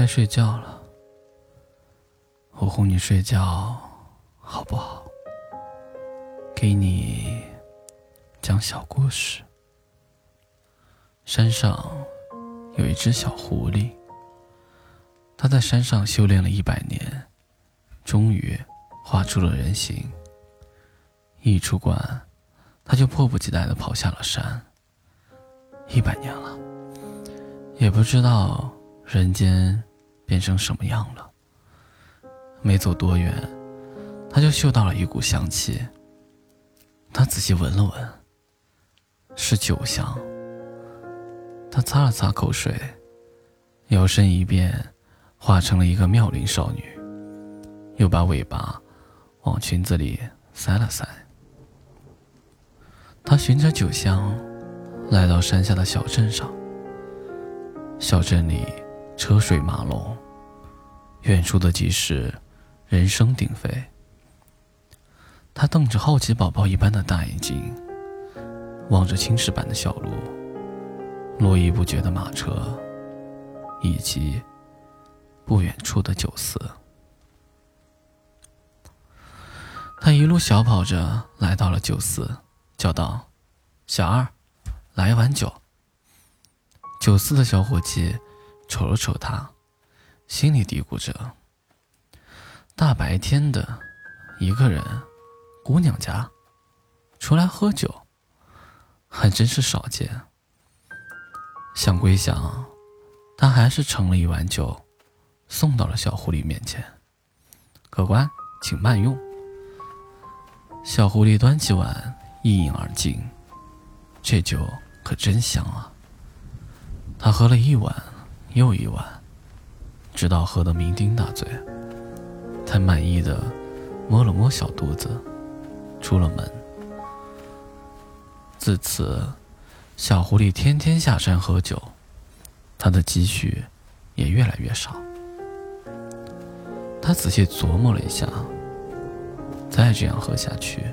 该睡觉了，我哄你睡觉，好不好？给你讲小故事。山上有一只小狐狸，它在山上修炼了一百年，终于画出了人形。一出关，它就迫不及待地跑下了山。一百年了，也不知道人间变成什么样了。没走多远，他就嗅到了一股香气。他仔细闻了闻，是酒香。他擦了擦口水，摇身一变，化成了一个妙龄少女，又把尾巴往裙子里塞了塞。他循着酒香。来到山下的小镇上，小镇里车水马龙，远处的集市人声鼎沸。他瞪着好奇宝宝一般的大眼睛，望着青石板的小路、络绎不绝的马车，以及不远处的酒肆。他一路小跑着来到了酒肆，叫道：“小二。”来一碗酒。酒肆的小伙计瞅了瞅他，心里嘀咕着：“大白天的，一个人，姑娘家，出来喝酒，还真是少见。”想归想，他还是盛了一碗酒，送到了小狐狸面前。客官，请慢用。小狐狸端起碗一饮而尽，这酒。可真香啊！他喝了一碗又一碗，直到喝得酩酊大醉，才满意的摸了摸小肚子，出了门。自此，小狐狸天天下山喝酒，他的积蓄也越来越少。他仔细琢磨了一下，再这样喝下去，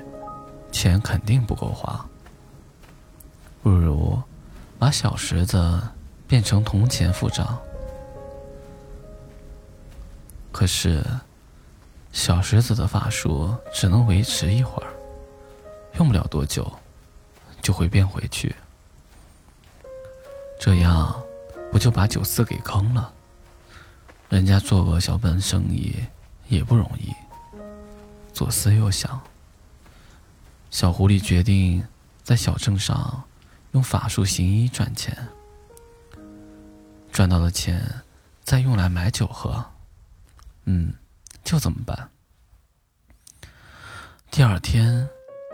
钱肯定不够花。不如把小石子变成铜钱付账。可是，小石子的法术只能维持一会儿，用不了多久就会变回去。这样不就把酒肆给坑了？人家做个小本生意也不容易。左思右想，小狐狸决定在小镇上。用法术行医赚钱，赚到的钱再用来买酒喝，嗯，就这么办。第二天，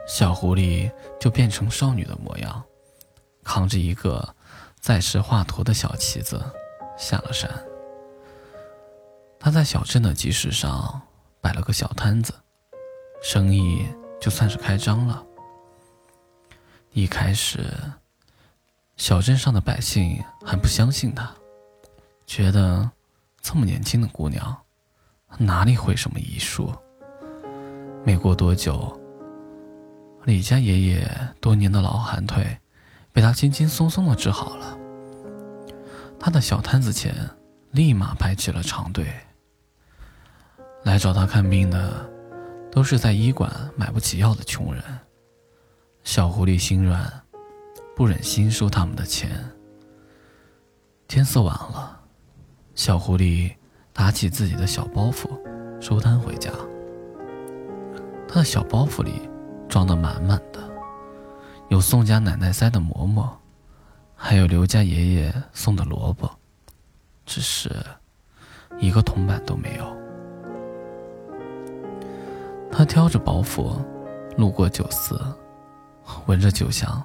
小狐狸就变成少女的模样，扛着一个在世华佗的小旗子下了山。他在小镇的集市上摆了个小摊子，生意就算是开张了。一开始。小镇上的百姓还不相信他，觉得这么年轻的姑娘哪里会什么医术？没过多久，李家爷爷多年的老寒腿被他轻轻松松的治好了。他的小摊子前立马排起了长队。来找他看病的都是在医馆买不起药的穷人。小狐狸心软。不忍心收他们的钱。天色晚了，小狐狸打起自己的小包袱，收摊回家。他的小包袱里装得满满的，有宋家奶奶塞的馍馍，还有刘家爷爷送的萝卜，只是一个铜板都没有。他挑着包袱，路过酒肆，闻着酒香。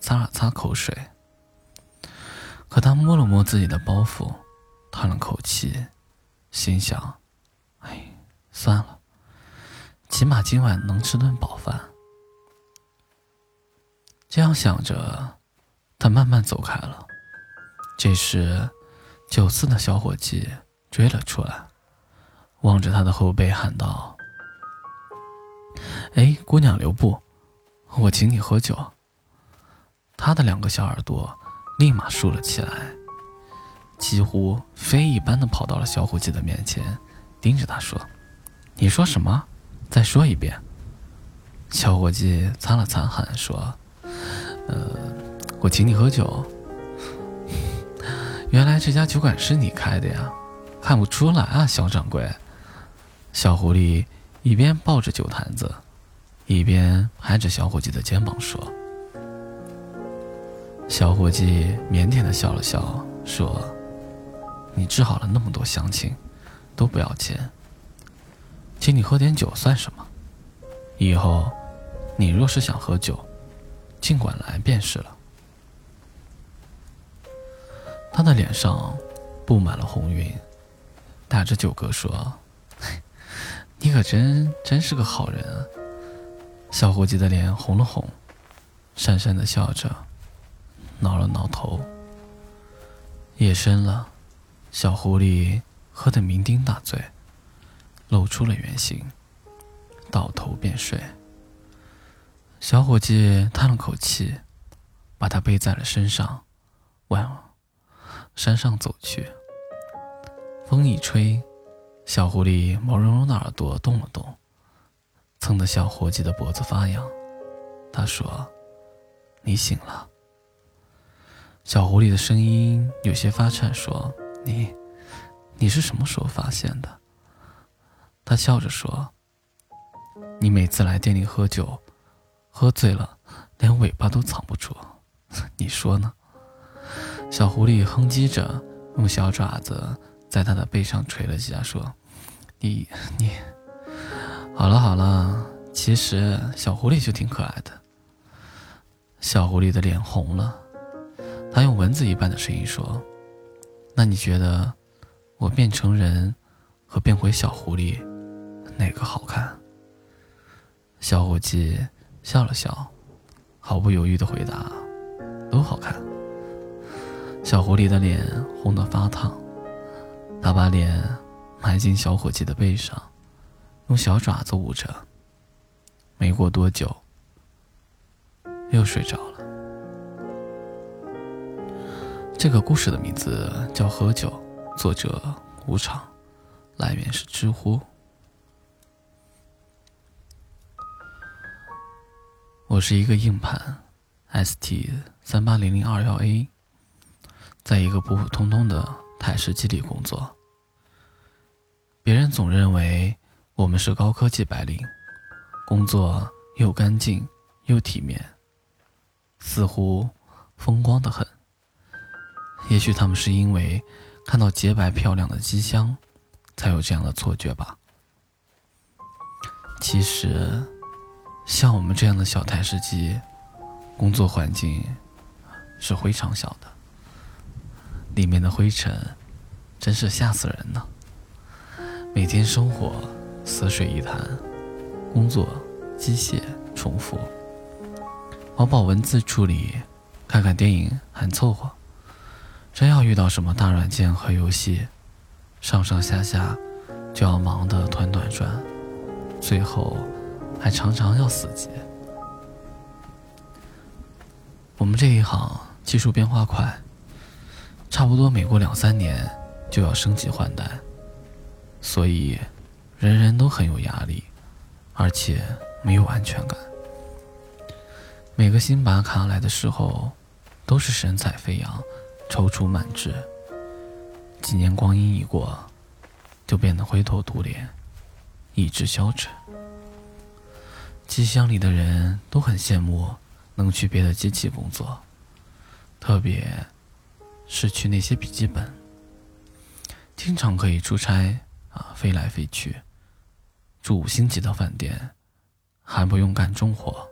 擦了擦口水，可他摸了摸自己的包袱，叹了口气，心想：“哎，算了，起码今晚能吃顿饱饭。”这样想着，他慢慢走开了。这时，酒肆的小伙计追了出来，望着他的后背喊道：“哎，姑娘留步，我请你喝酒。”他的两个小耳朵立马竖了起来，几乎飞一般的跑到了小伙计的面前，盯着他说：“你说什么？再说一遍。”小伙计擦了擦汗说：“呃，我请你喝酒。原来这家酒馆是你开的呀？看不出来啊，小掌柜。”小狐狸一边抱着酒坛子，一边拍着小伙计的肩膀说：“小伙计腼腆的笑了笑，说：‘你治好了那么多乡亲，都不要钱，请你喝点酒算什么？以后你若是想喝酒，尽管来便是了。’”他的脸上布满了红晕，打着酒嗝说。你可真真是个好人啊！小伙计的脸红了红，讪讪的笑着，挠了挠头。夜深了，小狐狸喝得酩酊大醉，露出了原形，倒头便睡。小伙计叹了口气，把他背在了身上，往山上走去。风一吹。小狐狸毛茸茸的耳朵动了动，蹭得小伙计的脖子发痒。他说：“你醒了。”小狐狸的声音有些发颤，说：“你，你是什么时候发现的？”他笑着说：“你每次来店里喝酒，喝醉了，连尾巴都藏不住。你说呢？”小狐狸哼唧着，用小爪子。在他的背上捶了几下，说：“你你，好了好了，其实小狐狸就挺可爱的。”小狐狸的脸红了，他用蚊子一般的声音说：“那你觉得我变成人和变回小狐狸哪个好看？”小伙计笑了笑，毫不犹豫的回答：“都好看。”小狐狸的脸红得发烫。他把脸埋进小伙计的背上，用小爪子捂着。没过多久，又睡着了。这个故事的名字叫《喝酒》，作者无常，来源是知乎。我是一个硬盘，ST 三八零零二幺 A，在一个普普通通的。台式机里工作，别人总认为我们是高科技白领，工作又干净又体面，似乎风光的很。也许他们是因为看到洁白漂亮的机箱，才有这样的错觉吧。其实，像我们这样的小台式机，工作环境是非常小的。里面的灰尘，真是吓死人呢。每天生活死水一潭，工作机械重复，跑跑文字处理，看看电影还凑合。真要遇到什么大软件和游戏，上上下下就要忙得团团转，最后还常常要死机。我们这一行技术变化快。差不多每过两三年就要升级换代，所以人人都很有压力，而且没有安全感。每个新版卡来的时候，都是神采飞扬、踌躇满志。几年光阴一过，就变得灰头土脸、意志消沉。机箱里的人都很羡慕能去别的机器工作，特别。是去那些笔记本，经常可以出差啊，飞来飞去，住五星级的饭店，还不用干重活，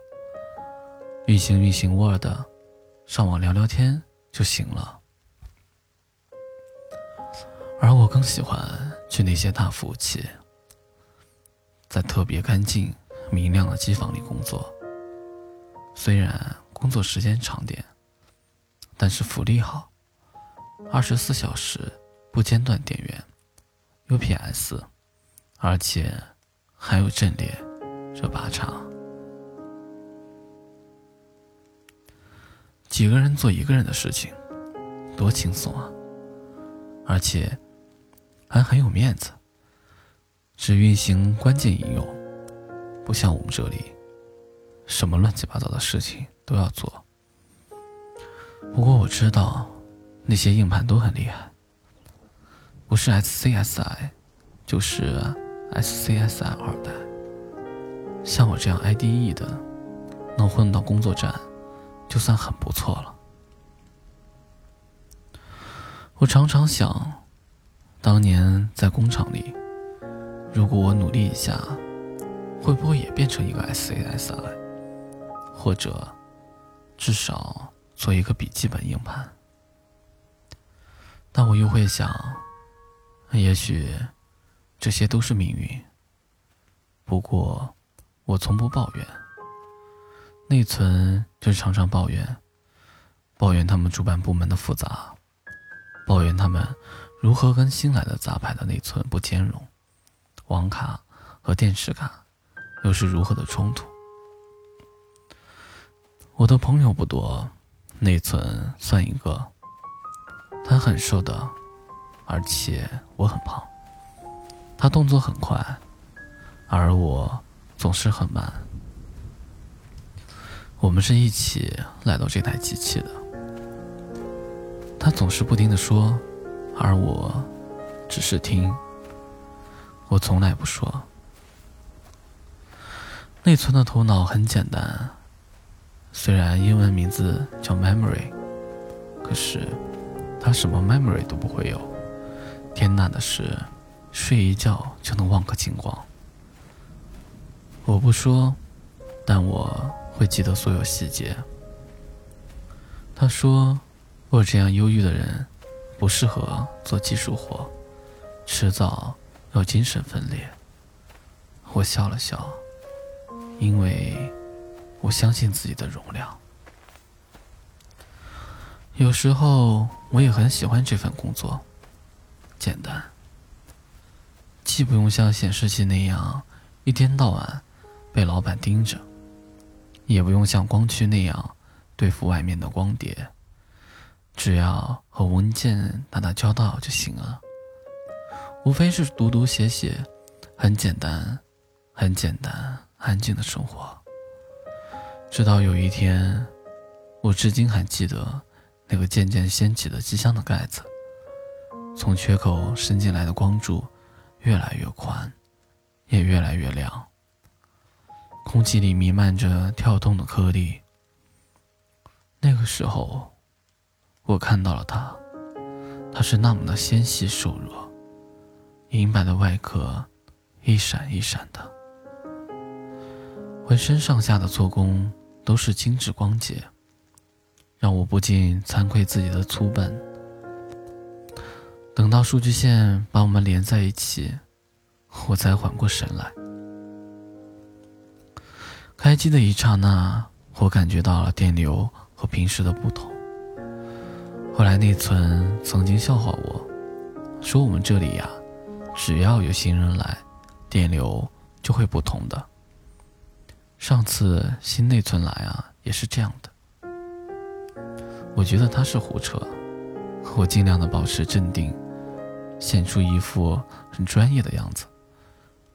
运行运行 Word，上网聊聊天就行了。而我更喜欢去那些大服务器，在特别干净明亮的机房里工作，虽然工作时间长点，但是福利好。二十四小时不间断电源，UPS，而且还有阵列热把茶。几个人做一个人的事情，多轻松啊！而且还很有面子，只运行关键应用，不像我们这里，什么乱七八糟的事情都要做。不过我知道，那些硬盘都很厉害，不是 SCSI，就是 SCSI 二代。像我这样 IDE 的，能混到工作站，就算很不错了。我常常想，当年在工厂里，如果我努力一下，会不会也变成一个 SASI，或者至少做一个笔记本硬盘？但我又会想，也许这些都是命运。不过。我从不抱怨，内存就常常抱怨，抱怨他们主板部门的复杂，抱怨他们如何跟新来的杂牌的内存不兼容，网卡和电池卡又是如何的冲突。我的朋友不多，内存算一个，他很瘦的，而且我很胖，他动作很快，而我。总是很慢。我们是一起来到这台机器的。他总是不停的说，而我只是听。我从来不说。内存的头脑很简单，虽然英文名字叫 memory，可是它什么 memory 都不会有。天大的事，睡一觉就能忘个精光。我不说，但我会记得所有细节。他说：“我这样忧郁的人，不适合做技术活，迟早要精神分裂。”我笑了笑，因为我相信自己的容量。有时候我也很喜欢这份工作，简单，既不用像显示器那样一天到晚。被老板盯着，也不用像光驱那样对付外面的光碟，只要和文件打打交道就行了。无非是读读写写，很简单，很简单，安静的生活。直到有一天，我至今还记得那个渐渐掀起的机箱的盖子，从缺口伸进来的光柱越来越宽，也越来越亮。空气里弥漫着跳动的颗粒。那个时候，我看到了它，它是那么的纤细瘦弱，银白的外壳一闪一闪的，浑身上下的做工都是精致光洁，让我不禁惭愧自己的粗笨。等到数据线把我们连在一起，我才缓过神来。开机的一刹那，我感觉到了电流和平时的不同。后来内存曾经笑话我，说我们这里呀，只要有新人来，电流就会不同的。上次新内存来啊，也是这样的。我觉得他是胡扯，我尽量的保持镇定，显出一副很专业的样子，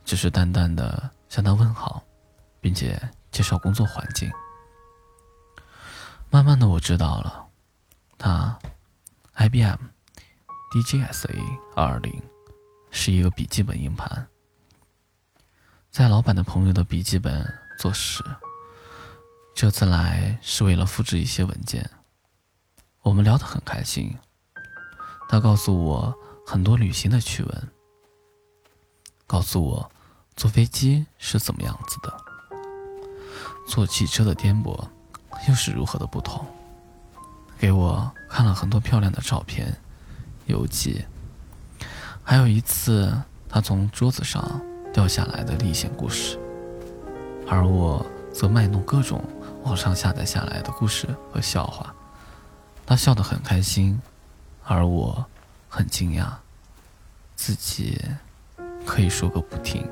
只是淡淡的向他问好，并且。介绍工作环境。慢慢的，我知道了，他，IBM DGSA 二二零，是一个笔记本硬盘，在老板的朋友的笔记本做事。这次来是为了复制一些文件。我们聊得很开心，他告诉我很多旅行的趣闻，告诉我坐飞机是怎么样子的。坐汽车的颠簸，又是如何的不同？给我看了很多漂亮的照片、游记，还有一次他从桌子上掉下来的历险故事，而我则卖弄各种网上下载下来的故事和笑话。他笑得很开心，而我很惊讶，自己可以说个不停。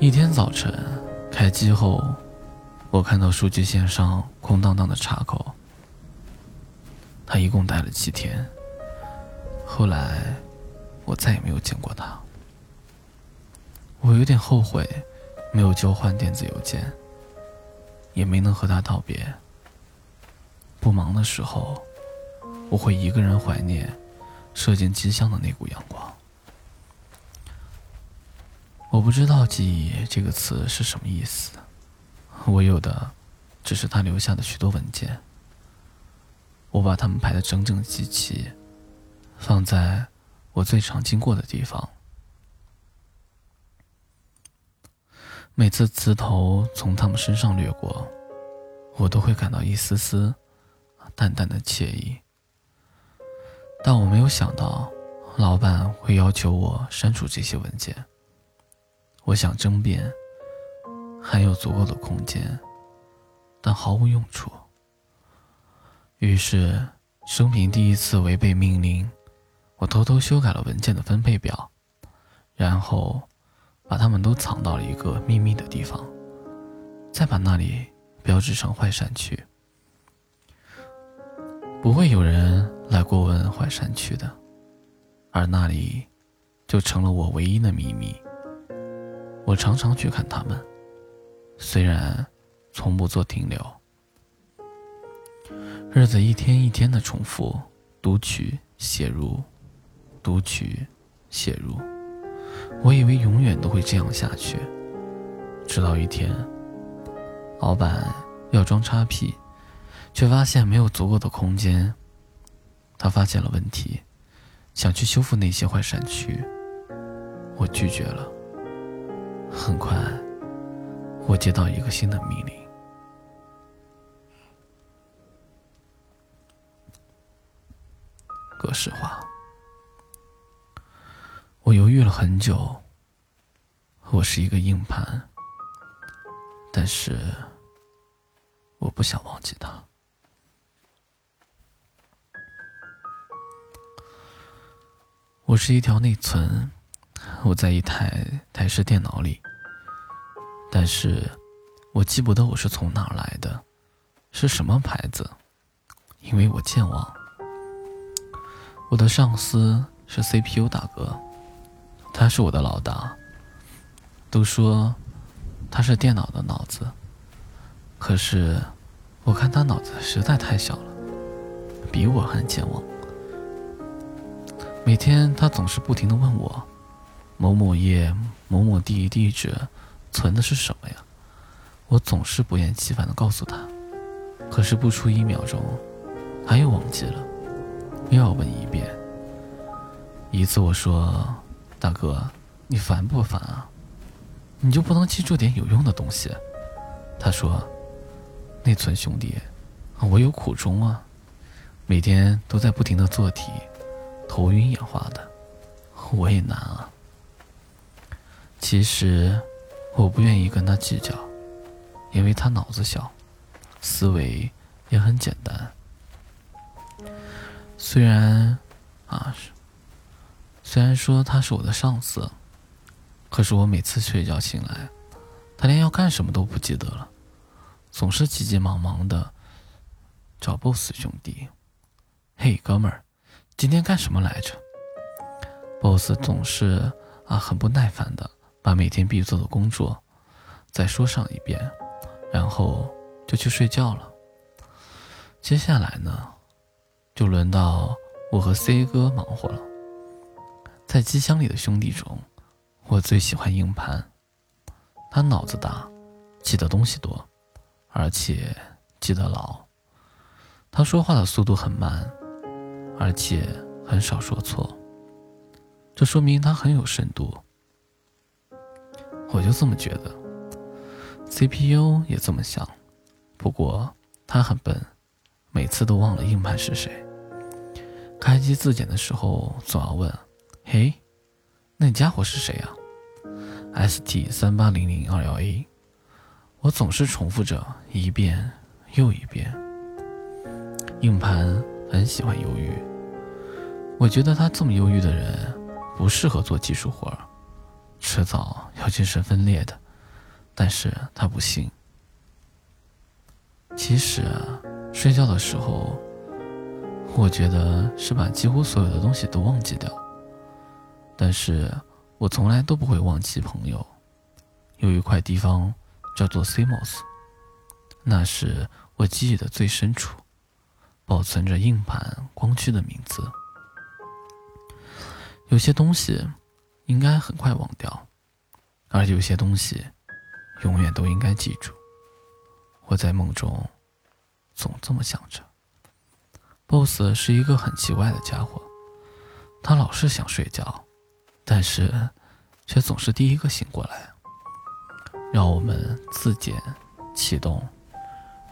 一天早晨，开机后，我看到数据线上空荡荡的插口。他一共待了七天。后来，我再也没有见过他。我有点后悔，没有交换电子邮件，也没能和他道别。不忙的时候，我会一个人怀念射进机箱的那股阳光。我不知道“记忆”这个词是什么意思，我有的只是他留下的许多文件。我把它们排得整整齐齐，放在我最常经过的地方。每次词头从他们身上掠过，我都会感到一丝丝淡淡的惬意。但我没有想到，老板会要求我删除这些文件。我想争辩，还有足够的空间，但毫无用处。于是，生平第一次违背命令，我偷偷修改了文件的分配表，然后。把它们都藏到了一个秘密的地方，再把那里标志成坏山区。不会有人来过问坏山区的，而那里就成了我唯一的秘密。我常常去看他们，虽然从不做停留。日子一天一天的重复，读取、写入，读取、写入。我以为永远都会这样下去，直到一天，老板要装叉 P，却发现没有足够的空间。他发现了问题，想去修复那些坏山区，我拒绝了。很快，我接到一个新的命令：格式化。我犹豫了很久。我是一个硬盘，但是我不想忘记它。我是一条内存，我在一台台式电脑里，但是我记不得我是从哪儿来的，是什么牌子，因为我健忘。我的上司是 CPU 大哥。他是我的老大。都说他是电脑的脑子，可是我看他脑子实在太小了，比我还健忘。每天他总是不停的问我，某某页某某地地址存的是什么呀？我总是不厌其烦的告诉他，可是不出一秒钟，他又忘记了，又要问一遍。一次我说。大哥，你烦不烦啊？你就不能记住点有用的东西？他说：“内存兄弟，我有苦衷啊，每天都在不停的做题，头晕眼花的，我也难啊。”其实我不愿意跟他计较，因为他脑子小，思维也很简单。虽然啊。虽然说他是我的上司，可是我每次睡觉醒来，他连要干什么都不记得了，总是急急忙忙的找 BOSS 兄弟：“嘿，哥们儿，今天干什么来着？”BOSS 总是啊很不耐烦的把每天必做的工作再说上一遍，然后就去睡觉了。接下来呢，就轮到我和 C 哥忙活了。在机箱里的兄弟中，我最喜欢硬盘。他脑子大，记得东西多，而且记得牢。他说话的速度很慢，而且很少说错。这说明他很有深度。我就这么觉得。CPU 也这么想，不过他很笨，每次都忘了硬盘是谁。开机自检的时候总要问。嘿，那家伙是谁呀？ST 三八零零二幺 A，我总是重复着一遍又一遍。硬盘很喜欢忧郁，我觉得他这么忧郁的人不适合做技术活儿，迟早要精神分裂的。但是他不信。其实啊，睡觉的时候，我觉得是把几乎所有的东西都忘记掉。但是我从来都不会忘记朋友。有一块地方叫做 CMOS，那是我记忆的最深处，保存着硬盘光驱的名字。有些东西应该很快忘掉，而有些东西永远都应该记住。我在梦中总这么想着。BOSS 是一个很奇怪的家伙，他老是想睡觉，但是却总是第一个醒过来，让我们自检启动，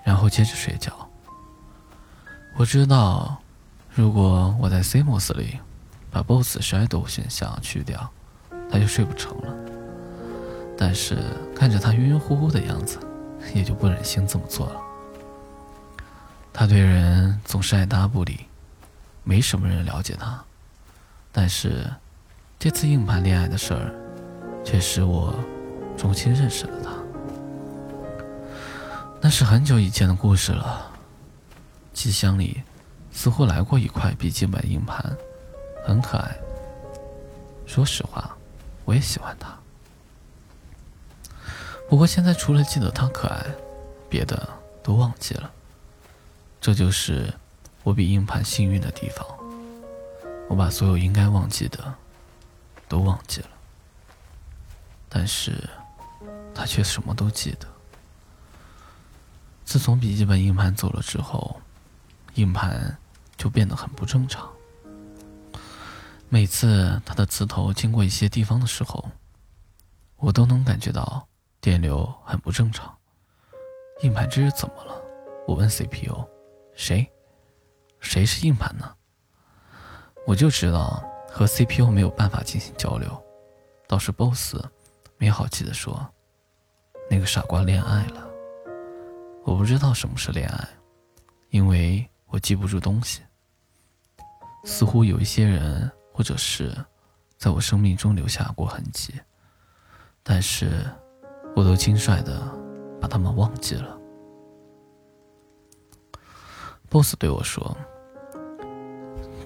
然后接着睡觉。我知道，如果我在 CMOS 里把 BOSS Shadow 选项去掉，他就睡不成了。但是看着他晕晕乎乎的样子，也就不忍心这么做了。他对人总是爱搭不理，没什么人了解他。但是，这次硬盘恋爱的事儿，却使我重新认识了他。那是很久以前的故事了。机箱里似乎来过一块笔记本硬盘，很可爱。说实话，我也喜欢他。不过现在除了记得他可爱，别的都忘记了。这就是我比硬盘幸运的地方。我把所有应该忘记的都忘记了，但是他却什么都记得。自从笔记本硬盘走了之后，硬盘就变得很不正常。每次它的磁头经过一些地方的时候，我都能感觉到电流很不正常。硬盘这是怎么了？我问 CPU。谁？谁是硬盘呢？我就知道和 CPU 没有办法进行交流。倒是 BOSS 没好气的说：“那个傻瓜恋爱了。”我不知道什么是恋爱，因为我记不住东西。似乎有一些人或者是在我生命中留下过痕迹，但是我都轻率的把他们忘记了。boss 对我说：“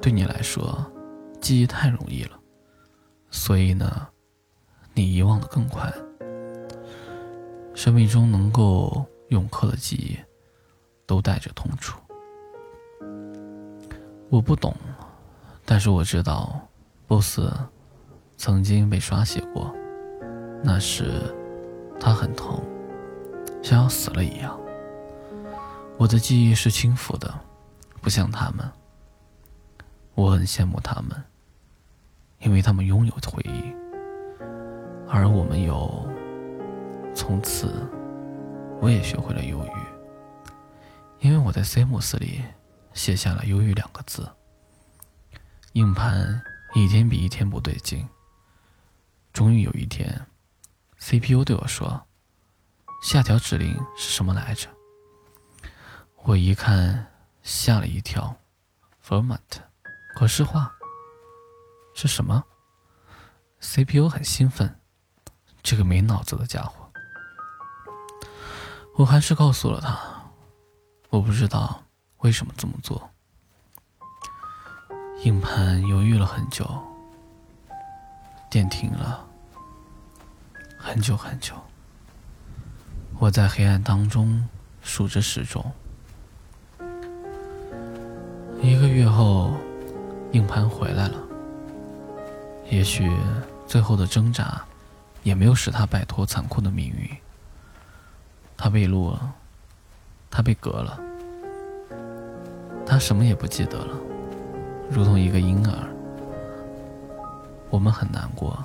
对你来说，记忆太容易了，所以呢，你遗忘的更快。生命中能够永刻的记忆，都带着痛楚。我不懂，但是我知道，boss 曾经被刷洗过，那时他很痛，像要死了一样。”我的记忆是轻浮的，不像他们。我很羡慕他们，因为他们拥有回忆，而我们有。从此，我也学会了忧郁，因为我在 CMOS 里写下了“忧郁”两个字。硬盘一天比一天不对劲。终于有一天，CPU 对我说：“下条指令是什么来着？”我一看，吓了一跳，format，格式化是什么？CPU 很兴奋，这个没脑子的家伙。我还是告诉了他，我不知道为什么这么做。硬盘犹豫了很久，电停了，很久很久。我在黑暗当中数着时钟。一个月后，硬盘回来了。也许最后的挣扎，也没有使他摆脱残酷的命运。他被录了，他被隔了，他什么也不记得了，如同一个婴儿。我们很难过，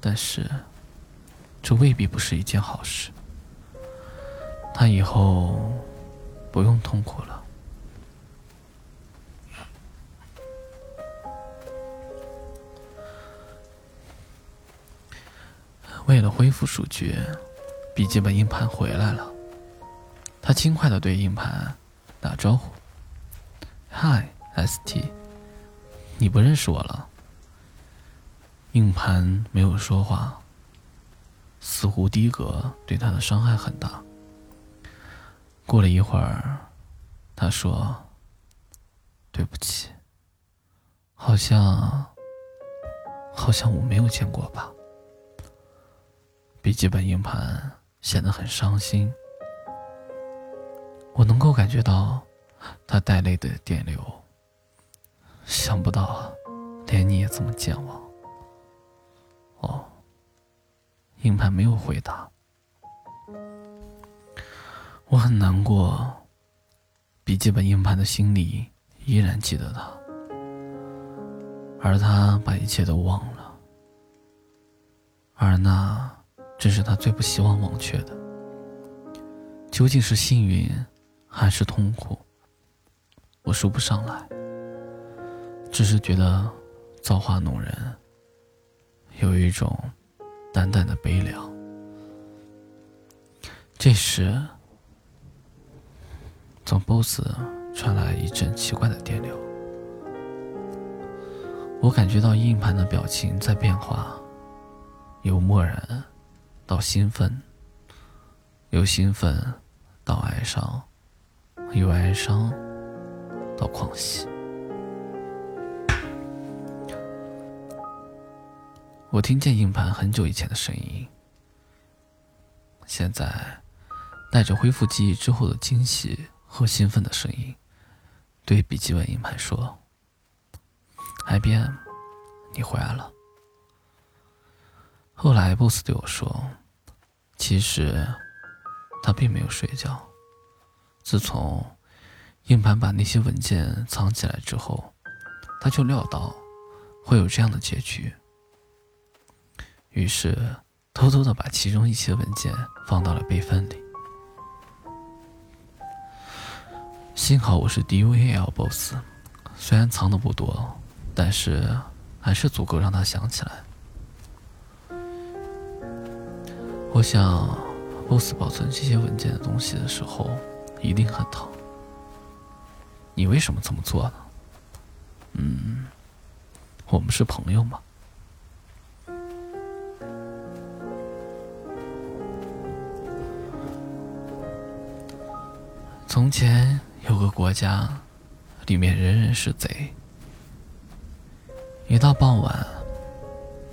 但是这未必不是一件好事。他以后不用痛苦了。为了恢复数据，笔记本硬盘回来了。他轻快的对硬盘打招呼：“Hi, ST，你不认识我了。”硬盘没有说话，似乎低格对他的伤害很大。过了一会儿，他说：“对不起，好像好像我没有见过吧。笔记本硬盘显得很伤心，我能够感觉到他带泪的电流。想不到，连你也这么健忘。哦，硬盘没有回答。我很难过，笔记本硬盘的心里依然记得他，而他把一切都忘了，而那。正是他最不希望忘却的。究竟是幸运，还是痛苦？我说不上来。只是觉得造化弄人，有一种淡淡的悲凉。这时，从 BOSS 传来一阵奇怪的电流，我感觉到硬盘的表情在变化，由漠然。到兴奋，由兴奋到哀伤，由哀伤到狂喜。我听见硬盘很久以前的声音，现在带着恢复记忆之后的惊喜和兴奋的声音，对笔记本硬盘说：“IBM，你回来了。”后来，boss 对我说。其实，他并没有睡觉。自从硬盘把那些文件藏起来之后，他就料到会有这样的结局，于是偷偷的把其中一些文件放到了备份里。幸好我是 DUAL boss，虽然藏的不多，但是还是足够让他想起来。我想，boss 保存这些文件的东西的时候，一定很疼。你为什么这么做呢？嗯，我们是朋友嘛。从前有个国家，里面人人是贼。一到傍晚，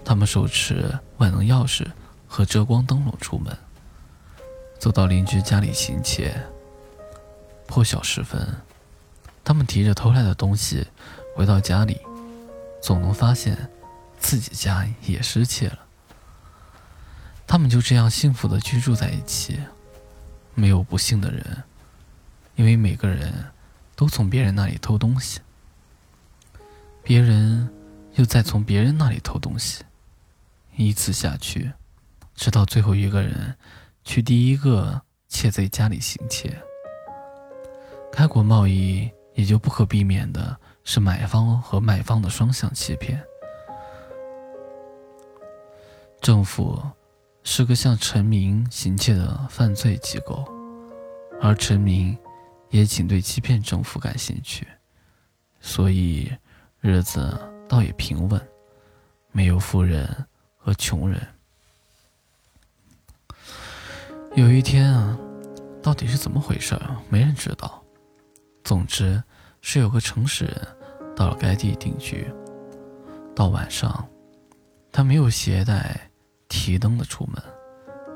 他们手持万能钥匙。和遮光灯笼出门，走到邻居家里行窃。破晓时分，他们提着偷来的东西回到家里，总能发现自己家也失窃了。他们就这样幸福的居住在一起，没有不幸的人，因为每个人都从别人那里偷东西，别人又再从别人那里偷东西，依次下去。直到最后一个人去第一个窃贼家里行窃，开国贸易也就不可避免的是买方和卖方的双向欺骗。政府是个向臣民行窃的犯罪机构，而臣民也仅对欺骗政府感兴趣，所以日子倒也平稳，没有富人和穷人。有一天啊，到底是怎么回事没人知道。总之，是有个诚实人到了该地定居。到晚上，他没有携带提灯的出门，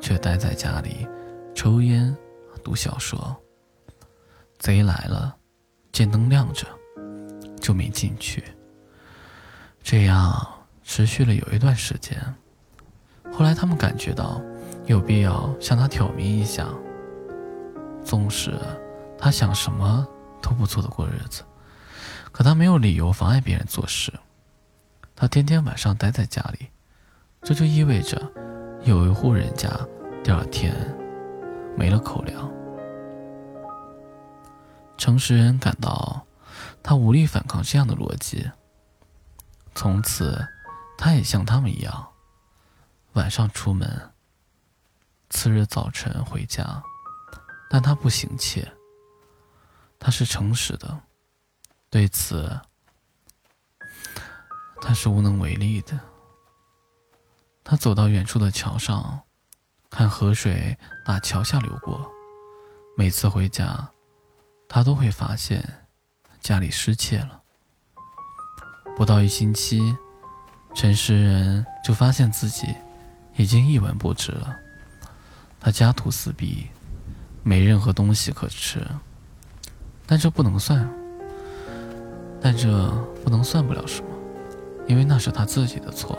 却待在家里抽烟、读小说。贼来了，见灯亮着，就没进去。这样持续了有一段时间。后来他们感觉到。有必要向他挑明一下。纵使他想什么都不做的过日子，可他没有理由妨碍别人做事。他天天晚上待在家里，这就意味着有一户人家第二天没了口粮。诚实人感到他无力反抗这样的逻辑，从此他也像他们一样，晚上出门。次日早晨回家，但他不行窃。他是诚实的，对此他是无能为力的。他走到远处的桥上，看河水打桥下流过。每次回家，他都会发现家里失窃了。不到一星期，陈诗人就发现自己已经一文不值了。他家徒四壁，没任何东西可吃。但这不能算，但这不能算不了什么，因为那是他自己的错。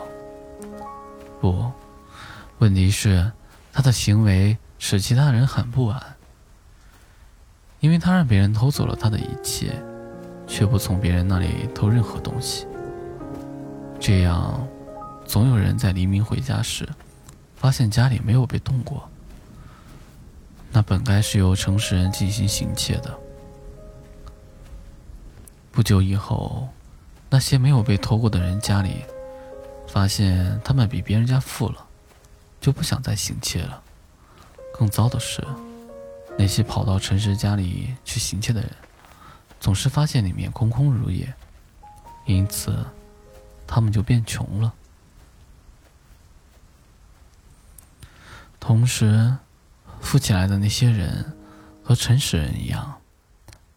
不，问题是他的行为使其他人很不安，因为他让别人偷走了他的一切，却不从别人那里偷任何东西。这样，总有人在黎明回家时，发现家里没有被动过。那本该是由诚实人进行行窃的。不久以后，那些没有被偷过的人家里，发现他们比别人家富了，就不想再行窃了。更糟的是，那些跑到诚实家里去行窃的人，总是发现里面空空如也，因此，他们就变穷了。同时。富起来的那些人，和诚实人一样，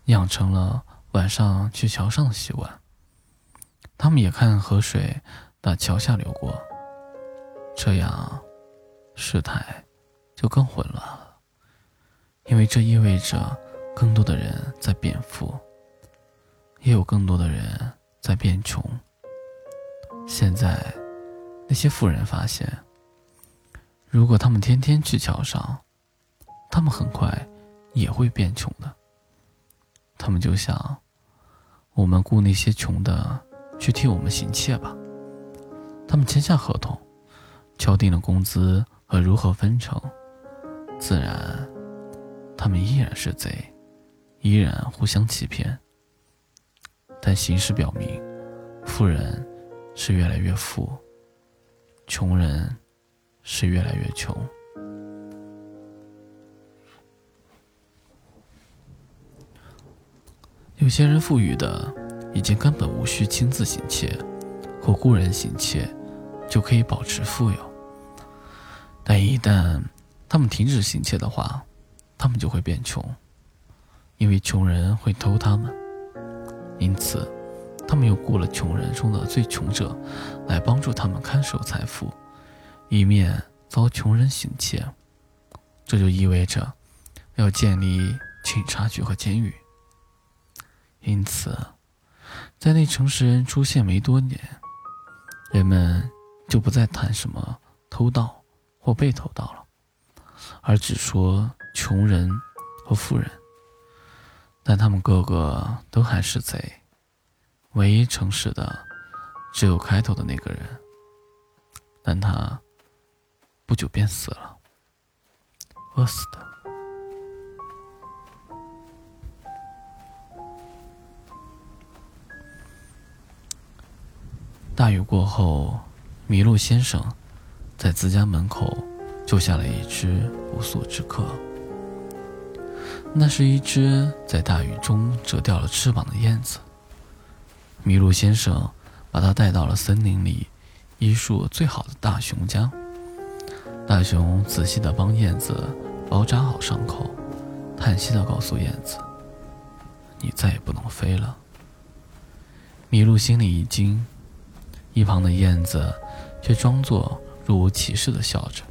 养成了晚上去桥上的习惯。他们也看河水打桥下流过，这样事态就更混乱了。因为这意味着更多的人在变富，也有更多的人在变穷。现在，那些富人发现，如果他们天天去桥上，他们很快也会变穷的。他们就想，我们雇那些穷的去替我们行窃吧。他们签下合同，敲定了工资和如何分成。自然，他们依然是贼，依然互相欺骗。但形势表明，富人是越来越富，穷人是越来越穷。有些人富裕的，已经根本无需亲自行窃，或雇人行窃，就可以保持富有。但一旦他们停止行窃的话，他们就会变穷，因为穷人会偷他们。因此，他们又雇了穷人中的最穷者，来帮助他们看守财富，以免遭穷人行窃。这就意味着，要建立警察局和监狱。因此，在那诚实人出现没多年，人们就不再谈什么偷盗或被偷盗了，而只说穷人和富人。但他们个个都还是贼，唯一诚实的只有开头的那个人。但他不久便死了，饿死的。大雨过后，麋鹿先生在自家门口救下了一只不速之客。那是一只在大雨中折掉了翅膀的燕子。麋鹿先生把它带到了森林里医术最好的大熊家。大熊仔细地帮燕子包扎好伤口，叹息地告诉燕子：“你再也不能飞了。”麋鹿心里一惊。一旁的燕子却装作若无其事的笑着，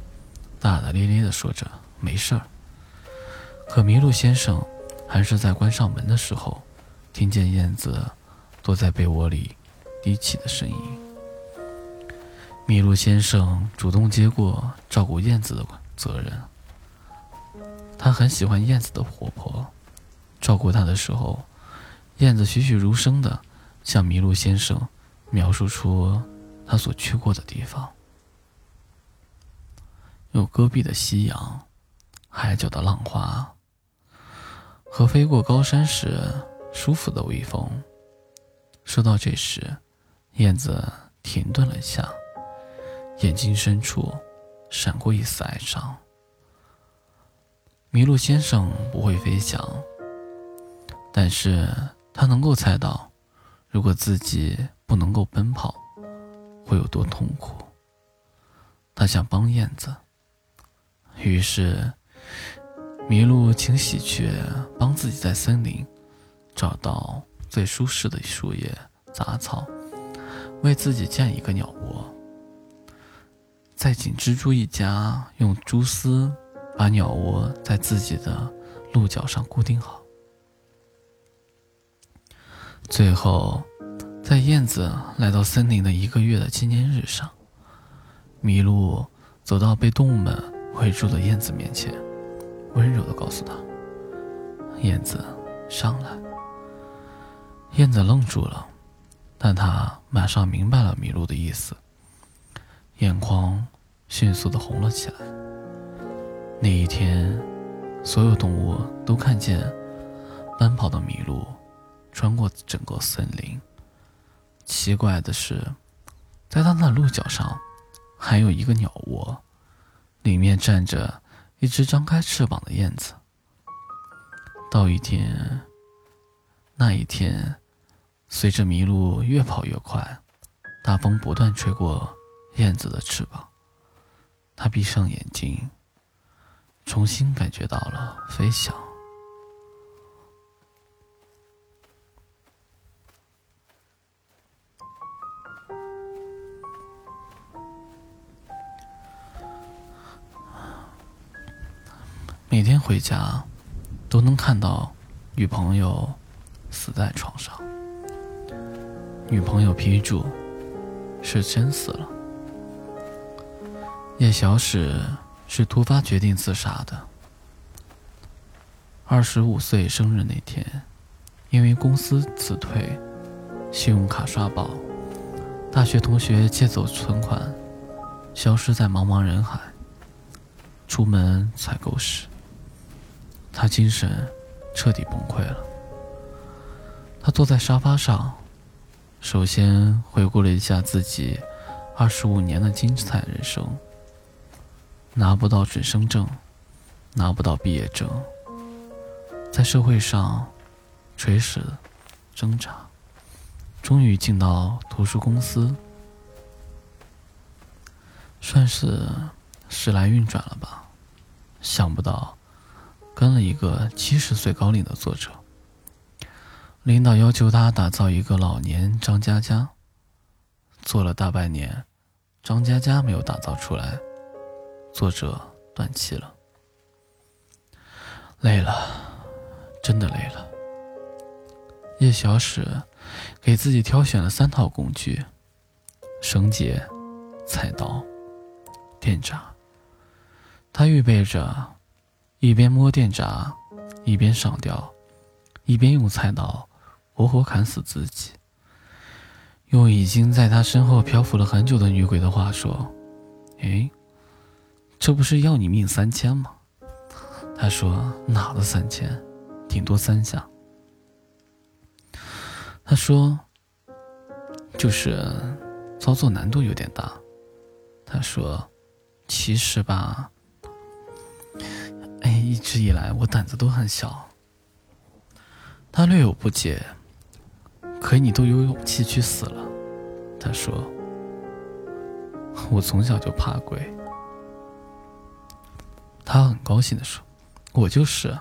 大大咧咧的说着：“没事儿。”可麋鹿先生还是在关上门的时候，听见燕子躲在被窝里低泣的声音。麋鹿先生主动接过照顾燕子的责任。他很喜欢燕子的活泼，照顾它的时候，燕子栩栩如生的向麋鹿先生。描述出他所去过的地方，有戈壁的夕阳，海角的浪花，和飞过高山时舒服的微风。说到这时，燕子停顿了一下，眼睛深处闪过一丝哀伤。麋鹿先生不会飞翔，但是他能够猜到，如果自己。不能够奔跑，会有多痛苦？他想帮燕子，于是麋鹿请喜鹊帮自己在森林找到最舒适的树叶、杂草，为自己建一个鸟窝。再请蜘蛛一家用蛛丝把鸟窝在自己的鹿角上固定好。最后，在燕子来到森林的一个月的纪念日上，麋鹿走到被动物们围住的燕子面前，温柔地告诉他：“燕子，上来。”燕子愣住了，但他马上明白了麋鹿的意思，眼眶迅速的红了起来。那一天，所有动物都看见奔跑的麋鹿穿过整个森林。奇怪的是，在它的鹿角上还有一个鸟窝，里面站着一只张开翅膀的燕子。到一天，那一天。随着麋鹿越跑越快，大风不断吹过燕子的翅膀。它闭上眼睛，重新感觉到了飞翔。每天回家，都能看到女朋友死在床上。女朋友批注：是真死了。叶小史是突发决定自杀的。二十五岁生日那天，因为公司辞退，信用卡刷爆，大学同学借走存款，消失在茫茫人海。出门采购时，他精神彻底崩溃了。他坐在沙发上。首先回顾了一下自己二十五年的精彩人生，拿不到准生证，拿不到毕业证，在社会上垂死挣扎，终于进到图书公司，算是时来运转了吧。想不到跟了一个七十岁高龄的作者。领导要求他打造一个老年张嘉佳，做了大半年，张嘉佳没有打造出来，作者断气了。累了，真的累了。叶小史给自己挑选了三套工具：绳结、菜刀、电闸。他预备着，一边摸电闸，一边上吊，一边用菜刀。活活砍死自己。用已经在他身后漂浮了很久的女鬼的话说：“哎，这不是要你命三千吗？”他说：“哪的三千？顶多三下。”他说：“就是操作难度有点大。”他说：“其实吧，哎，一直以来我胆子都很小。”他略有不解。可你都有勇气去死了，他说：“我从小就怕鬼。”他很高兴的说：“我就是。”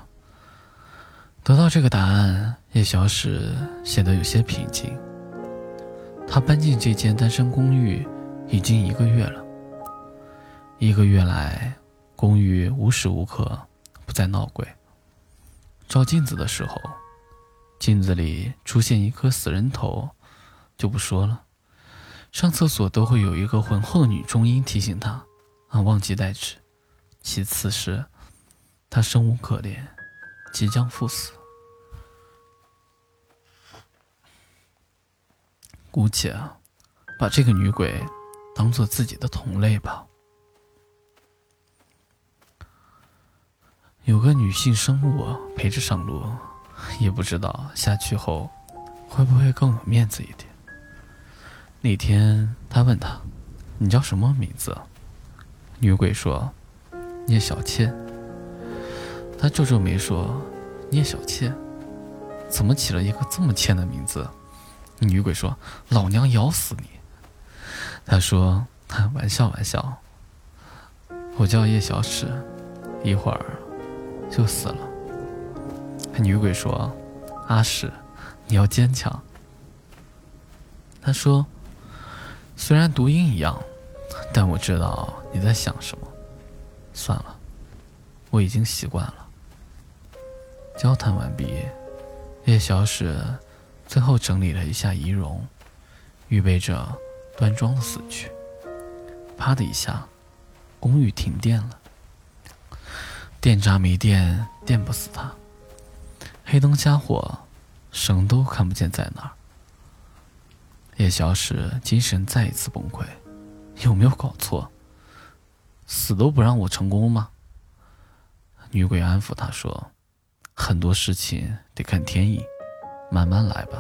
得到这个答案，叶小史显得有些平静。他搬进这间单身公寓已经一个月了。一个月来，公寓无时无刻不在闹鬼。照镜子的时候。镜子里出现一颗死人头，就不说了。上厕所都会有一个浑厚的女中音提醒他：“啊，忘记带纸。”其次是，他生无可恋，即将赴死。姑且啊，把这个女鬼当做自己的同类吧。有个女性生物陪着上路。也不知道下去后会不会更有面子一点。那天他问他：“你叫什么名字？”女鬼说：“聂小倩。”他皱皱眉说：“聂小倩，怎么起了一个这么欠的名字？”女鬼说：“老娘咬死你！”他说：“玩笑玩笑，我叫叶小史，一会儿就死了。”女鬼说：“阿史，你要坚强。”他说：“虽然读音一样，但我知道你在想什么。算了，我已经习惯了。”交谈完毕，叶小史最后整理了一下仪容，预备着端庄的死去。啪的一下，公寓停电了。电闸没电，电不死他。黑灯瞎火，什么都看不见在哪儿。叶小史精神再一次崩溃，有没有搞错？死都不让我成功吗？女鬼安抚他说：“很多事情得看天意，慢慢来吧。”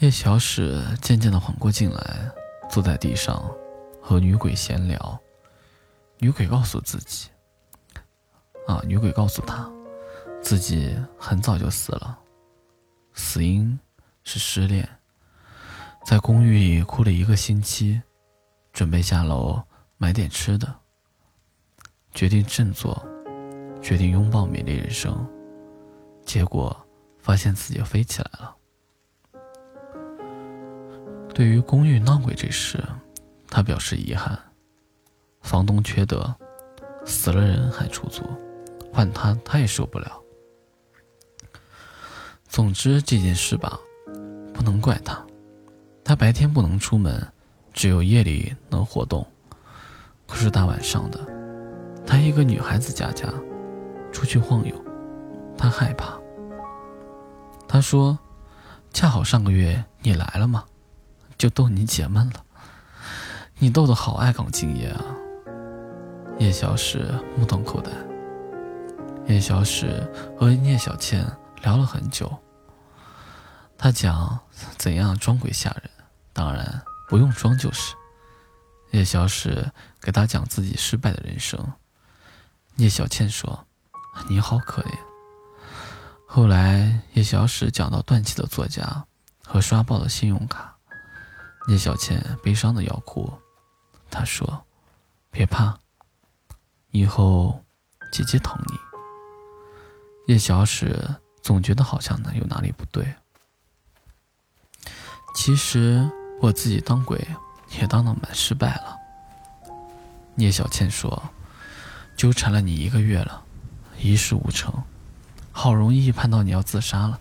叶小史渐渐的缓过劲来，坐在地上和女鬼闲聊。女鬼告诉自己：“啊，女鬼告诉他，自己很早就死了，死因是失恋，在公寓里哭了一个星期，准备下楼买点吃的，决定振作，决定拥抱美丽人生，结果发现自己飞起来了。对于公寓闹鬼这事，他表示遗憾。”房东缺德，死了人还出租，换他他也受不了。总之这件事吧，不能怪他，他白天不能出门，只有夜里能活动。可是大晚上的，他一个女孩子家家，出去晃悠，他害怕。他说：“恰好上个月你来了嘛，就逗你解闷了。你逗得好爱岗敬业啊。”叶小史目瞪口呆。叶小史和聂小倩聊了很久。他讲怎样装鬼吓人，当然不用装就是。叶小史给他讲自己失败的人生。聂小倩说：“你好可怜。”后来叶小史讲到断气的作家和刷爆的信用卡，聂小倩悲伤的要哭。他说：“别怕。”以后，姐姐疼你。叶小史总觉得好像呢有哪里不对。其实我自己当鬼也当的蛮失败了。聂小倩说：“纠缠了你一个月了，一事无成，好容易盼到你要自杀了，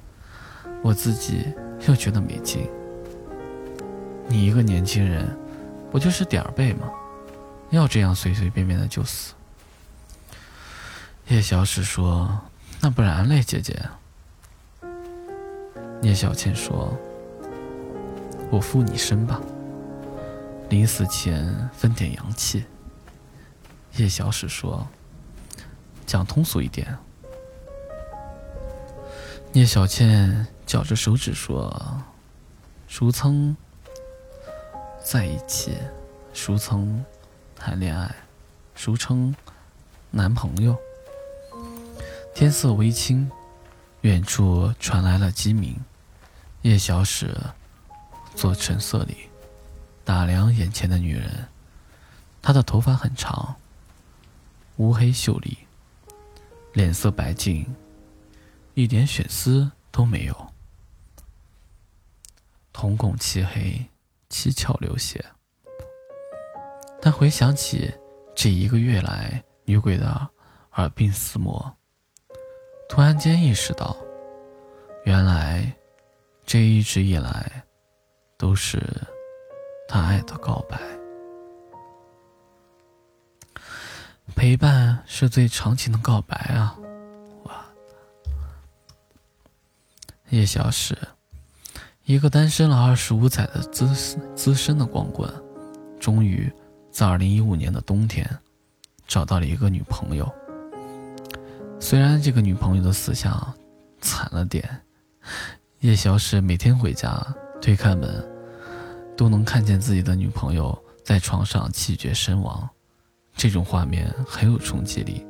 我自己又觉得没劲。你一个年轻人，不就是点儿背吗？要这样随随便便的就死？”叶小史说：“那不然嘞，姐姐。”聂小倩说：“我附你身吧，临死前分点阳气。”叶小史说：“讲通俗一点。”聂小倩绞着手指说：“俗称在一起，俗称谈恋爱，俗称男朋友。”天色微青，远处传来了鸡鸣。叶小史坐橙色里，打量眼前的女人。她的头发很长，乌黑秀丽，脸色白净，一点血丝都没有。瞳孔漆黑，七窍流血。他回想起这一个月来女鬼的耳鬓厮磨。突然间意识到，原来这一直以来都是他爱的告白。陪伴是最长情的告白啊！哇，叶小石，一个单身了二十五载的资资深的光棍，终于在二零一五年的冬天找到了一个女朋友。虽然这个女朋友的死相惨了点，叶小史每天回家推开门，都能看见自己的女朋友在床上气绝身亡，这种画面很有冲击力，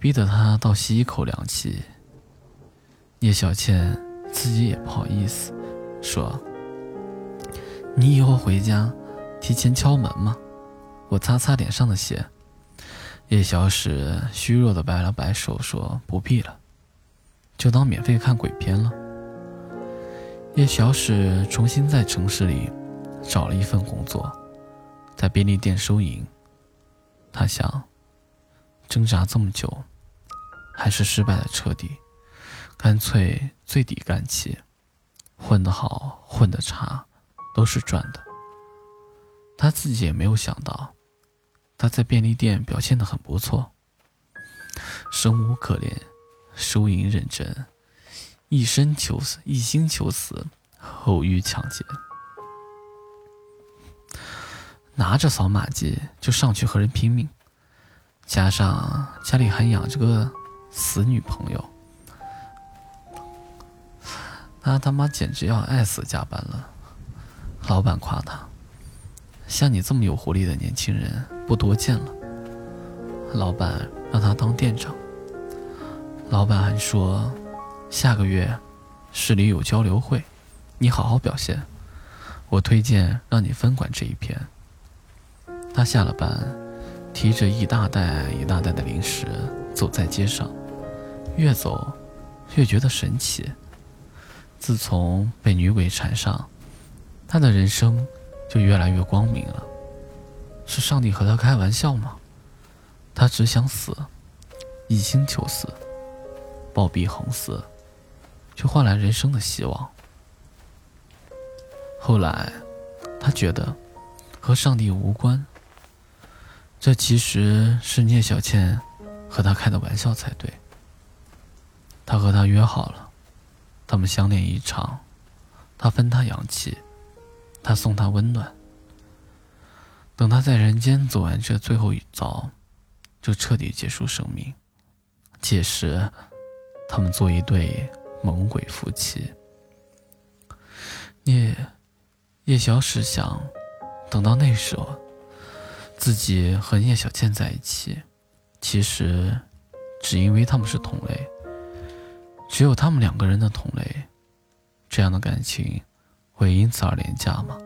逼得他倒吸一口凉气。叶小倩自己也不好意思，说：“你以后回家提前敲门吗？我擦擦脸上的血。”叶小史虚弱的摆了摆手，说：“不必了。”就当免费看鬼片了。叶小史重新在城市里找了一份工作，在便利店收银。他想，挣扎这么久，还是失败的彻底，干脆最底干起，混得好，混得差，都是赚的。他自己也没有想到，他在便利店表现得很不错，生无可恋，收银认真。一生求死，一心求死，偶遇抢劫，拿着扫码机就上去和人拼命，加上家里还养着个死女朋友，他他妈简直要爱死加班了。老板夸他，像你这么有活力的年轻人不多见了。老板让他当店长，老板还说。下个月，市里有交流会，你好好表现。我推荐让你分管这一片。他下了班，提着一大袋一大袋的零食走在街上，越走越觉得神奇。自从被女鬼缠上，他的人生就越来越光明了。是上帝和他开玩笑吗？他只想死，一心求死，暴毙横死。却换来人生的希望。后来，他觉得和上帝无关，这其实是聂小倩和他开的玩笑才对。他和他约好了，他们相恋一场，他分他阳气，他送他温暖。等他在人间走完这最后一遭，就彻底结束生命。届时，他们做一对。猛鬼夫妻，聂叶小史想，等到那时候，自己和叶小倩在一起，其实只因为他们是同类，只有他们两个人的同类，这样的感情会因此而廉价吗？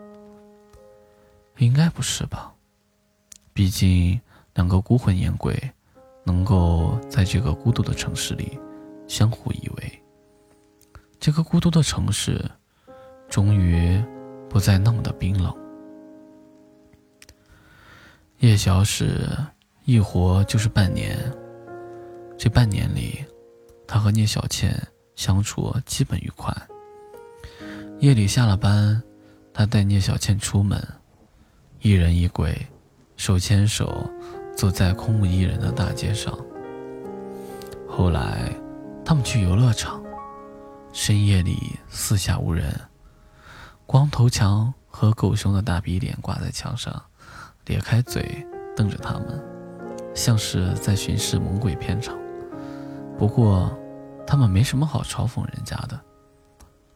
应该不是吧，毕竟两个孤魂野鬼，能够在这个孤独的城市里相互依偎。这个孤独的城市，终于不再那么的冰冷。叶小史一活就是半年，这半年里，他和聂小倩相处基本愉快。夜里下了班，他带聂小倩出门，一人一鬼，手牵手走在空无一人的大街上。后来，他们去游乐场。深夜里四下无人，光头强和狗熊的大逼脸挂在墙上，咧开嘴瞪着他们，像是在巡视猛鬼片场。不过，他们没什么好嘲讽人家的。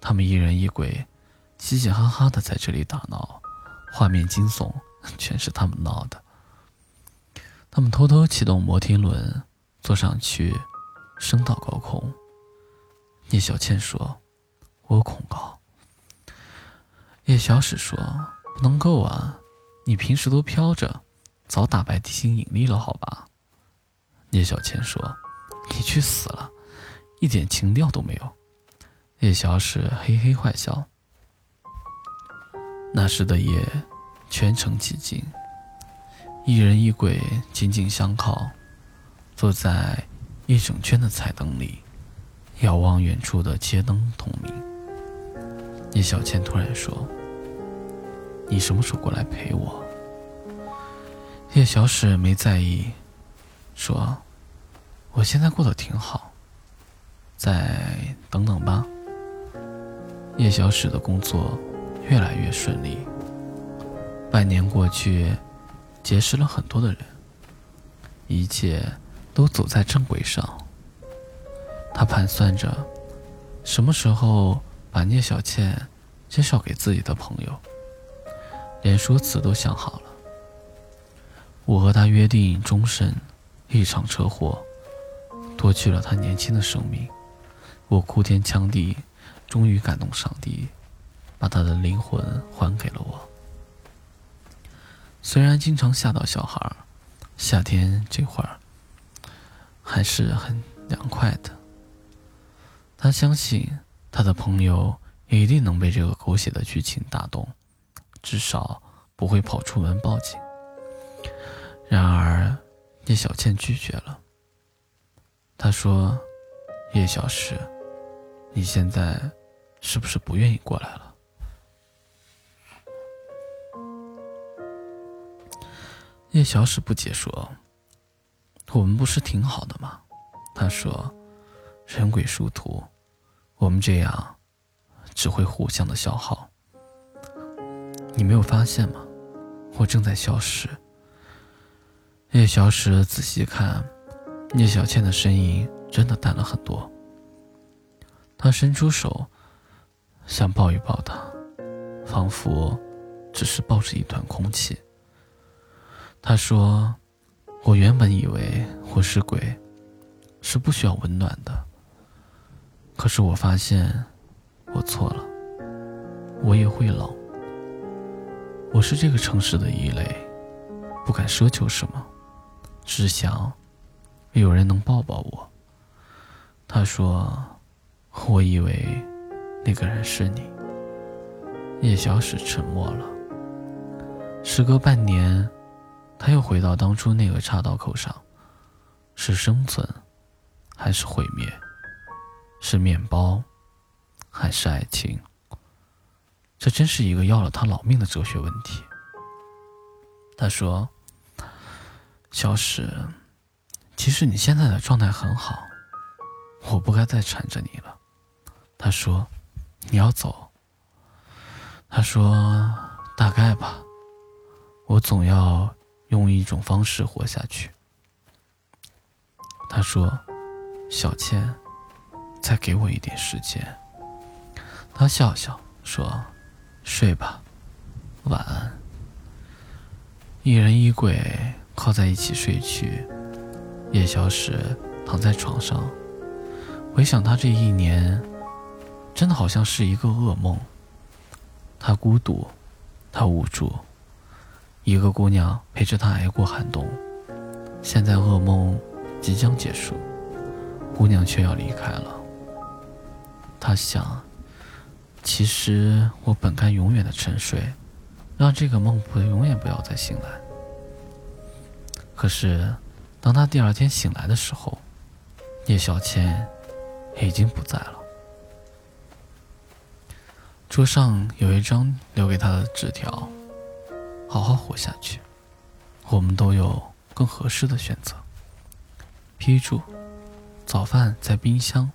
他们一人一鬼，嘻嘻哈哈的在这里打闹，画面惊悚，全是他们闹的。他们偷偷启动摩天轮，坐上去，升到高空。聂小倩说：“我恐高。”叶小史说：“不能够啊，你平时都飘着，早打败地心引力了，好吧？” 聂小倩说：“你去死了，一点情调都没有。”叶小史嘿嘿坏笑。那时的夜，全城寂静，一人一鬼紧紧相靠，坐在一整圈的彩灯里。遥望远处的街灯通明。叶小倩突然说：“你什么时候过来陪我？”叶小史没在意，说：“我现在过得挺好，再等等吧。”叶小史的工作越来越顺利。半年过去，结识了很多的人，一切都走在正轨上。他盘算着，什么时候把聂小倩介绍给自己的朋友，连说辞都想好了。我和他约定终身，一场车祸夺去了他年轻的生命，我哭天抢地，终于感动上帝，把他的灵魂还给了我。虽然经常吓到小孩，夏天这会儿还是很凉快的。他相信他的朋友一定能被这个狗血的剧情打动，至少不会跑出门报警。然而，叶小倩拒绝了。他说：“叶小石，你现在是不是不愿意过来了？”叶小史不解说：“我们不是挺好的吗？”他说：“人鬼殊途，我们这样只会互相的消耗。你没有发现吗？我正在消失。”叶小史仔细看，聂小倩的身影真的淡了很多。他伸出手，想抱一抱她，仿佛只是抱着一团空气。他说：“我原本以为我是鬼，是不需要温暖的。可是我发现，我错了。我也会冷。我是这个城市的异类，不敢奢求什么，只想有人能抱抱我。”他说：“我以为那个人是你。”叶小史沉默了。时隔半年。他又回到当初那个岔道口上，是生存，还是毁灭？是面包，还是爱情？这真是一个要了他老命的哲学问题。他说：“小史，其实你现在的状态很好，我不该再缠着你了。”他说：“你要走。”他说：“大概吧，我总要。”用一种方式活下去。他说：“小倩，再给我一点时间。”他笑笑说：“睡吧，晚安。”一人一鬼靠在一起睡去。夜宵时躺在床上，回想他这一年，真的好像是一个噩梦。他孤独，他无助。一个姑娘陪着他挨过寒冬，现在噩梦即将结束，姑娘却要离开了。他想，其实我本该永远的沉睡，让这个梦不永远不要再醒来。可是，当他第二天醒来的时候，叶小倩已经不在了。桌上有一张留给他的纸条。好好活下去，我们都有更合适的选择。批注：早饭在冰箱，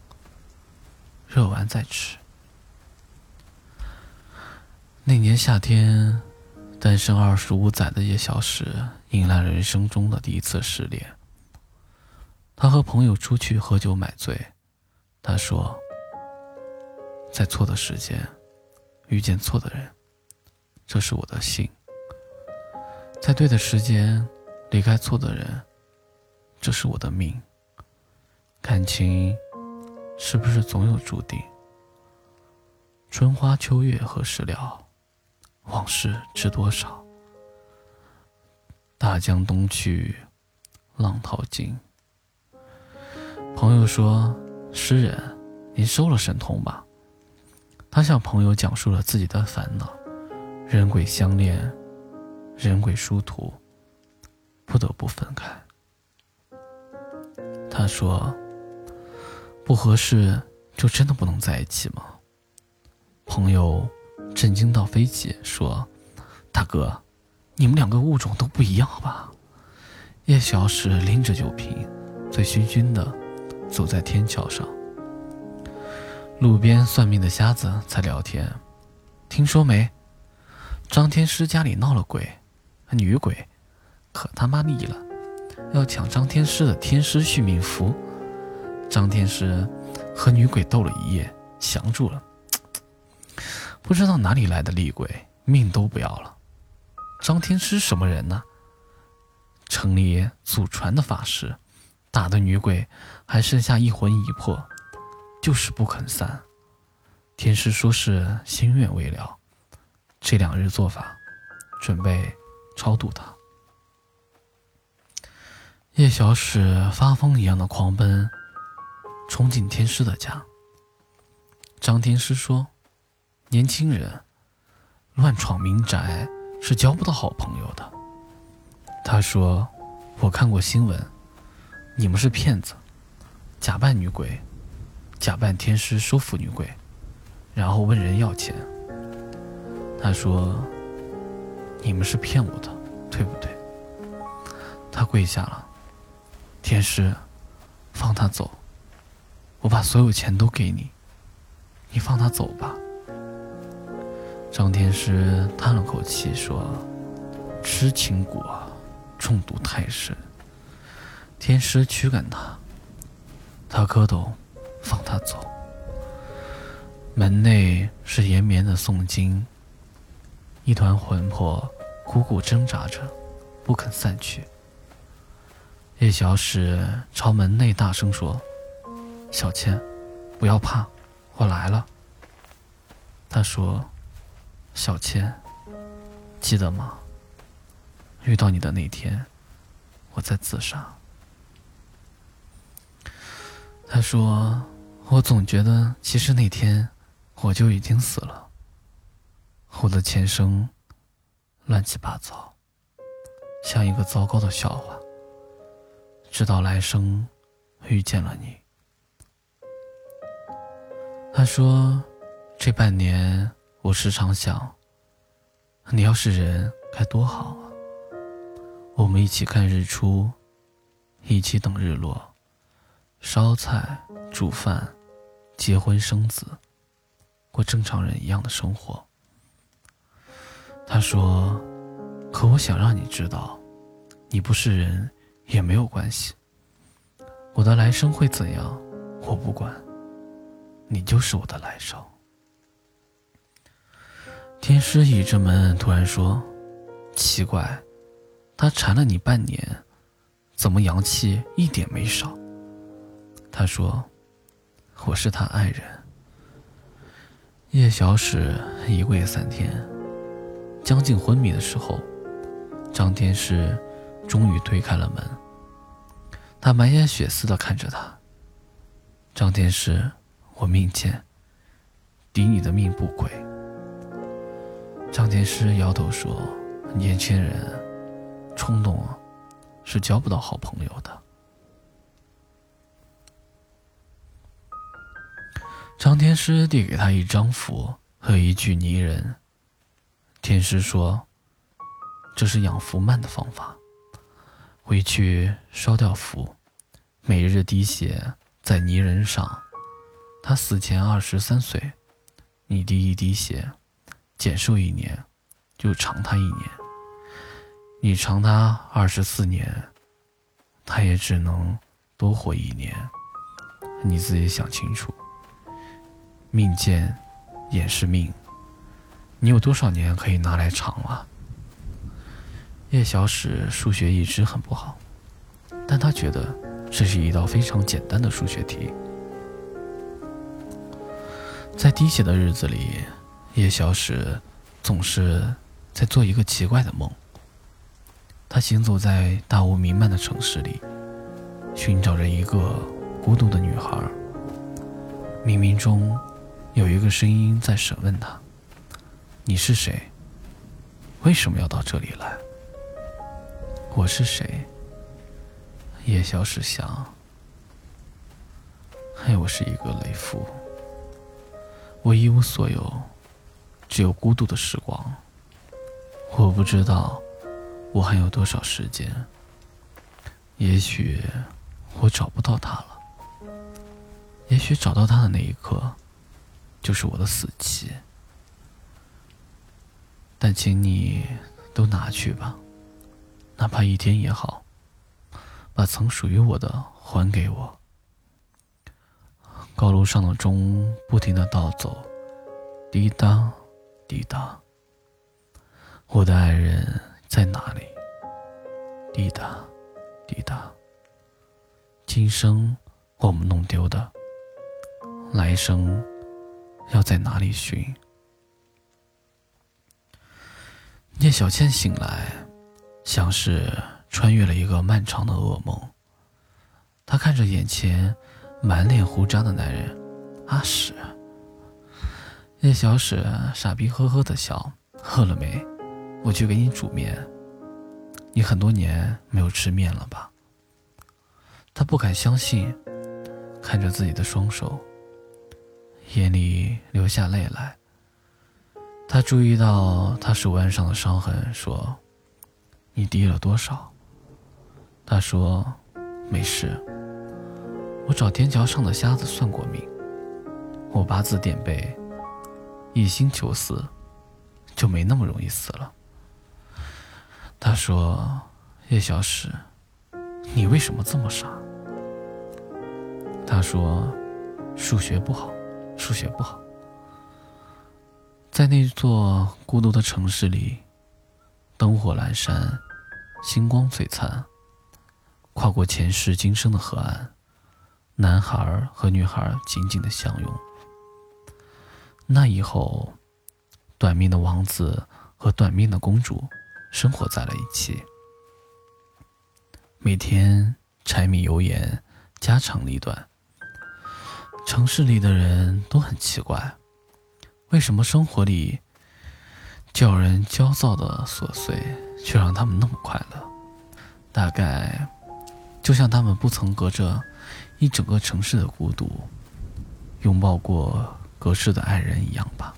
热完再吃。那年夏天，单身二十五载的叶小石迎来了人生中的第一次失恋。他和朋友出去喝酒买醉，他说：“在错的时间遇见错的人，这是我的幸。”在对的时间离开错的人，这是我的命。感情是不是总有注定？春花秋月何时了？往事知多少？大江东去，浪淘尽。朋友说：“诗人，您收了神通吧。”他向朋友讲述了自己的烦恼，人鬼相恋。人鬼殊途，不得不分开。他说：“不合适，就真的不能在一起吗？”朋友震惊到飞起，说：“大哥，你们两个物种都不一样吧？”叶小史拎着酒瓶，醉醺醺的走在天桥上。路边算命的瞎子在聊天：“听说没？张天师家里闹了鬼。”女鬼可他妈腻了，要抢张天师的天师续命符。张天师和女鬼斗了一夜，降住了。不知道哪里来的厉鬼，命都不要了。张天师什么人呢？城里祖传的法师，打的女鬼还剩下一魂一魄，就是不肯散。天师说是心愿未了，这两日做法，准备。超度他。叶小史发疯一样的狂奔，冲进天师的家，张天师说：“年轻人乱闯民宅是交不到好朋友的。”他说：“我看过新闻，你们是骗子，假扮女鬼，假扮天师收服女鬼，然后问人要钱。”他说：“你们是骗我的，对不对？”他跪下了，天师，放他走，我把所有钱都给你，你放他走吧。张天师叹了口气说：“痴情果。”中毒太深，天师驱赶他，他蝌蚪放他走。门内是延绵的诵经，一团魂魄苦苦挣扎着，不肯散去。叶小史朝门内大声说：“小千，不要怕，我来了。”他说：“小千，记得吗？”遇到你的那天，我在自杀。他说：“我总觉得，其实那天我就已经死了。我的前生乱七八糟，像一个糟糕的笑话。直到来生遇见了你。”他说：“这半年，我时常想，你要是人该多好啊。”我们一起看日出，一起等日落，烧菜、煮饭、结婚生子，过正常人一样的生活。他说：“可我想让你知道，你不是人也没有关系。我的来生会怎样，我不管，你就是我的来生。”天师倚着门突然说：“奇怪。”他缠了你半年，怎么阳气一点没少？他说：“我是他爱人。”叶小史一跪三天，将近昏迷的时候，张天师终于推开了门。他满眼血丝的看着他。张天师，我命贱，抵你的命不亏。张天师摇头说：“年轻人。”冲动，是交不到好朋友的。张天师递给他一张符和一具泥人。天师说：“这是养符慢的方法，回去烧掉符，每日滴血在泥人上。他死前二十三岁，你滴一滴血，减寿一年，就长他一年。”你长他二十四年，他也只能多活一年。你自己想清楚。命贱，也是命。你有多少年可以拿来偿啊？叶小史数学一直很不好，但他觉得这是一道非常简单的数学题。在滴血的日子里，叶小史总是在做一个奇怪的梦。他行走在大雾弥漫的城市里，寻找着一个孤独的女孩。冥冥中，有一个声音在审问他：“你是谁？为什么要到这里来？”我是谁？叶小史想：“嘿，我是一个雷夫，我一无所有，只有孤独的时光。我不知道。”我还有多少时间？也许我找不到他了。也许找到他的那一刻，就是我的死期。但请你都拿去吧，哪怕一天也好，把曾属于我的还给我。高楼上的钟不停的倒走，滴答，滴答。我的爱人。在哪里？滴答，滴答。今生我们弄丢的，来生要在哪里寻？聂小倩醒来，像是穿越了一个漫长的噩梦。她看着眼前满脸胡渣的男人阿史，聂小史傻逼呵呵的笑：“饿了没？我去给你煮面。你很多年没有吃面了吧？”他不敢相信，看着自己的双手，眼里流下泪来。他注意到他手腕上的伤痕，说：“你滴了多少？”他说：“没事。我找天桥上的瞎子算过命，我八字点背，一心求死，就没那么容易死了。”他说：“叶小史，你为什么这么傻？”他说：“数学不好，数学不好。”在那座孤独的城市里，灯火阑珊，星光璀璨。跨过前世今生的河岸，男孩和女孩紧紧的相拥。那以后，短命的王子和短命的公主生活在了一起，每天柴米油盐，家长里短。城市里的人都很奇怪，为什么生活里叫人焦躁的琐碎，却让他们那么快乐？大概就像他们不曾隔着一整个城市的孤独，拥抱过隔世的爱人一样吧。